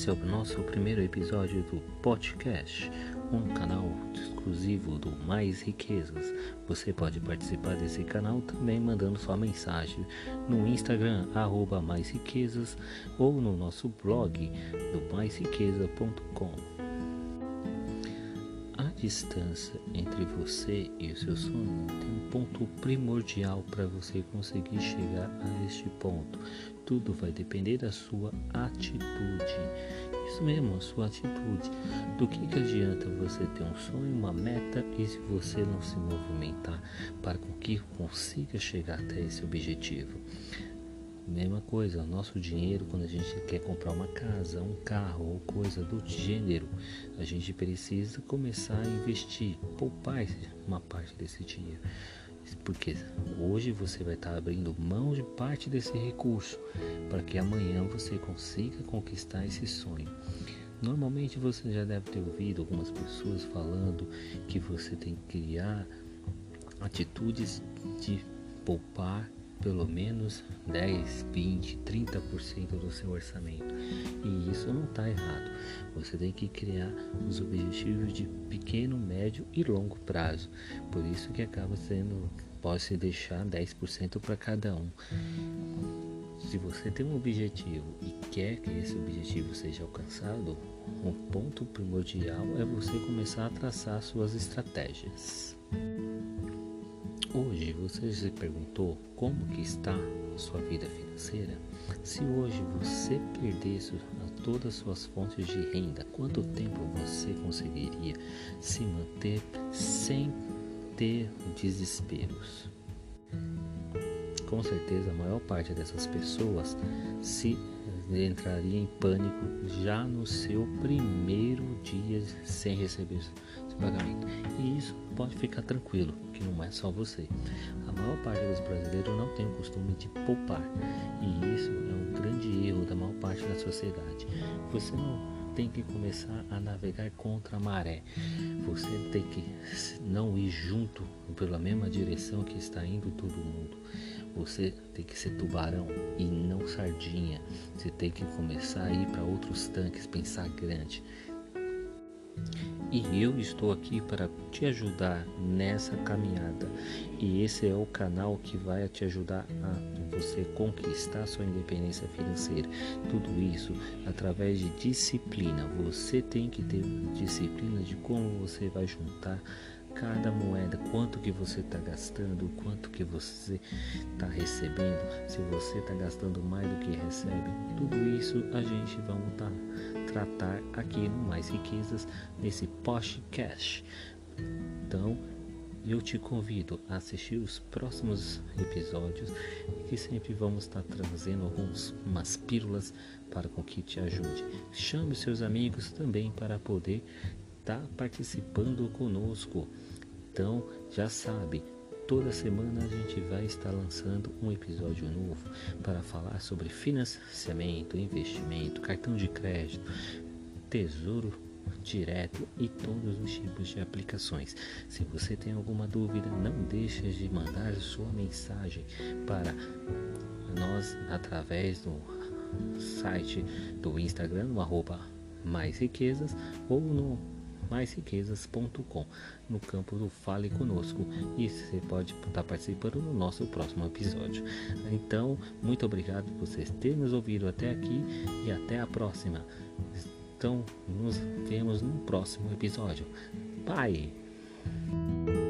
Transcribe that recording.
Esse é o nosso primeiro episódio do podcast, um canal exclusivo do Mais Riquezas. Você pode participar desse canal também mandando sua mensagem no Instagram, arroba Mais Riquezas, ou no nosso blog do maisriqueza.com distância entre você e o seu sonho tem um ponto primordial para você conseguir chegar a este ponto. Tudo vai depender da sua atitude. Isso mesmo, a sua atitude. Do que, que adianta você ter um sonho, uma meta e se você não se movimentar para que consiga chegar até esse objetivo? Mesma coisa, nosso dinheiro quando a gente quer comprar uma casa, um carro ou coisa do gênero, a gente precisa começar a investir, poupar uma parte desse dinheiro. Porque hoje você vai estar abrindo mão de parte desse recurso para que amanhã você consiga conquistar esse sonho. Normalmente você já deve ter ouvido algumas pessoas falando que você tem que criar atitudes de poupar pelo menos 10, 20, 30% do seu orçamento. E isso não está errado. Você tem que criar os objetivos de pequeno, médio e longo prazo. Por isso que acaba sendo, pode se deixar 10% para cada um. Se você tem um objetivo e quer que esse objetivo seja alcançado, um ponto primordial é você começar a traçar suas estratégias. Hoje você se perguntou como que está a sua vida financeira? Se hoje você perdesse todas as suas fontes de renda, quanto tempo você conseguiria se manter sem ter desesperos? Com certeza a maior parte dessas pessoas se entraria em pânico já no seu primeiro dia sem receber seu pagamento. E isso pode ficar tranquilo, que não é só você. A maior parte dos brasileiros não tem o costume de poupar. E isso é um grande erro da maior parte da sociedade. Você não tem que começar a navegar contra a maré. Você tem que não ir junto pela mesma direção que está indo todo mundo. Você tem que ser tubarão e não sardinha. Você tem que começar a ir para outros tanques, pensar grande. E eu estou aqui para te ajudar nessa caminhada. E esse é o canal que vai te ajudar a você conquistar sua independência financeira. Tudo isso através de disciplina. Você tem que ter disciplina de como você vai juntar cada moeda, quanto que você está gastando, quanto que você está recebendo, se você está gastando mais do que recebe, tudo isso a gente vai tá tratar aqui no Mais Riquezas, nesse podcast. Então, eu te convido a assistir os próximos episódios que sempre vamos estar tá trazendo algumas pílulas para com que te ajude. Chame seus amigos também para poder está participando conosco. Então, já sabe, toda semana a gente vai estar lançando um episódio novo para falar sobre financiamento, investimento, cartão de crédito, tesouro direto e todos os tipos de aplicações. Se você tem alguma dúvida, não deixe de mandar sua mensagem para nós através do site do Instagram, no mais riquezas ou no maisriquezas.com no campo do Fale Conosco e você pode estar participando no nosso próximo episódio. Então, muito obrigado por vocês terem nos ouvido até aqui e até a próxima. Então, nos vemos no próximo episódio. Bye!